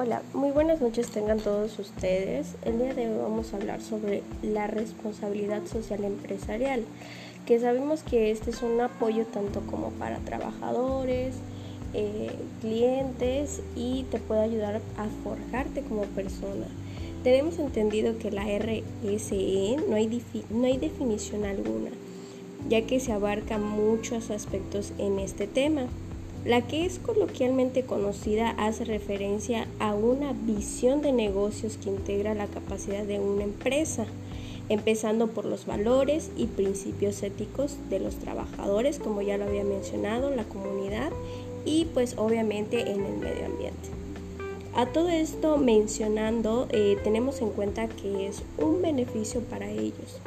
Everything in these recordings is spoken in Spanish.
Hola, muy buenas noches tengan todos ustedes. El día de hoy vamos a hablar sobre la responsabilidad social empresarial, que sabemos que este es un apoyo tanto como para trabajadores, eh, clientes y te puede ayudar a forjarte como persona. Tenemos entendido que la RSE no hay, no hay definición alguna, ya que se abarca muchos aspectos en este tema. La que es coloquialmente conocida hace referencia a una visión de negocios que integra la capacidad de una empresa, empezando por los valores y principios éticos de los trabajadores, como ya lo había mencionado, la comunidad y pues obviamente en el medio ambiente. A todo esto mencionando, eh, tenemos en cuenta que es un beneficio para ellos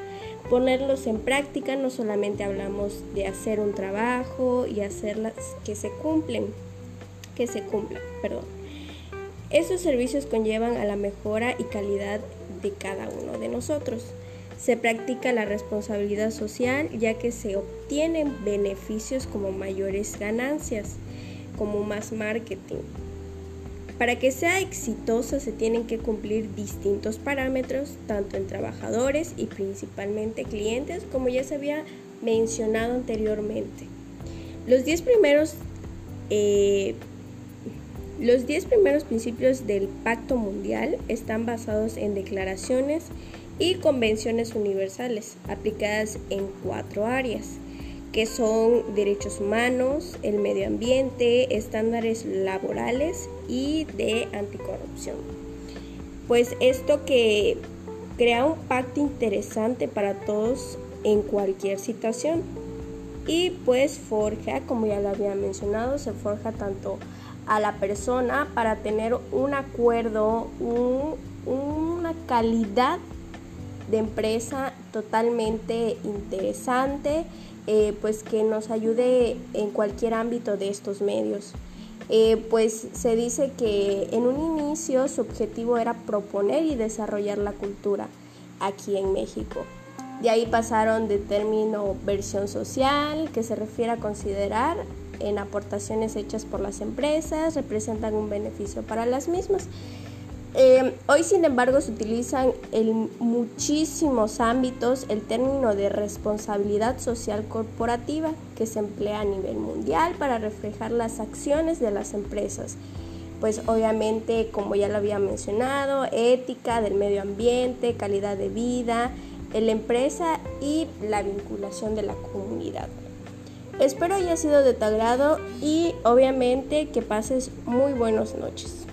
ponerlos en práctica, no solamente hablamos de hacer un trabajo y hacerlas que se cumplen, que se cumplan, perdón. Esos servicios conllevan a la mejora y calidad de cada uno de nosotros. Se practica la responsabilidad social ya que se obtienen beneficios como mayores ganancias, como más marketing, para que sea exitosa se tienen que cumplir distintos parámetros, tanto en trabajadores y principalmente clientes, como ya se había mencionado anteriormente. Los 10 primeros, eh, los primeros principios del Pacto Mundial están basados en declaraciones y convenciones universales aplicadas en cuatro áreas que son derechos humanos, el medio ambiente, estándares laborales y de anticorrupción. Pues esto que crea un pacto interesante para todos en cualquier situación. Y pues forja, como ya lo había mencionado, se forja tanto a la persona para tener un acuerdo, una calidad de empresa totalmente interesante eh, pues que nos ayude en cualquier ámbito de estos medios. Eh, pues se dice que en un inicio su objetivo era proponer y desarrollar la cultura aquí en México. De ahí pasaron de término versión social, que se refiere a considerar en aportaciones hechas por las empresas, representan un beneficio para las mismas. Eh, hoy, sin embargo, se utilizan en muchísimos ámbitos el término de responsabilidad social corporativa que se emplea a nivel mundial para reflejar las acciones de las empresas. Pues obviamente, como ya lo había mencionado, ética del medio ambiente, calidad de vida, la empresa y la vinculación de la comunidad. Espero haya sido de tu agrado y obviamente que pases muy buenas noches.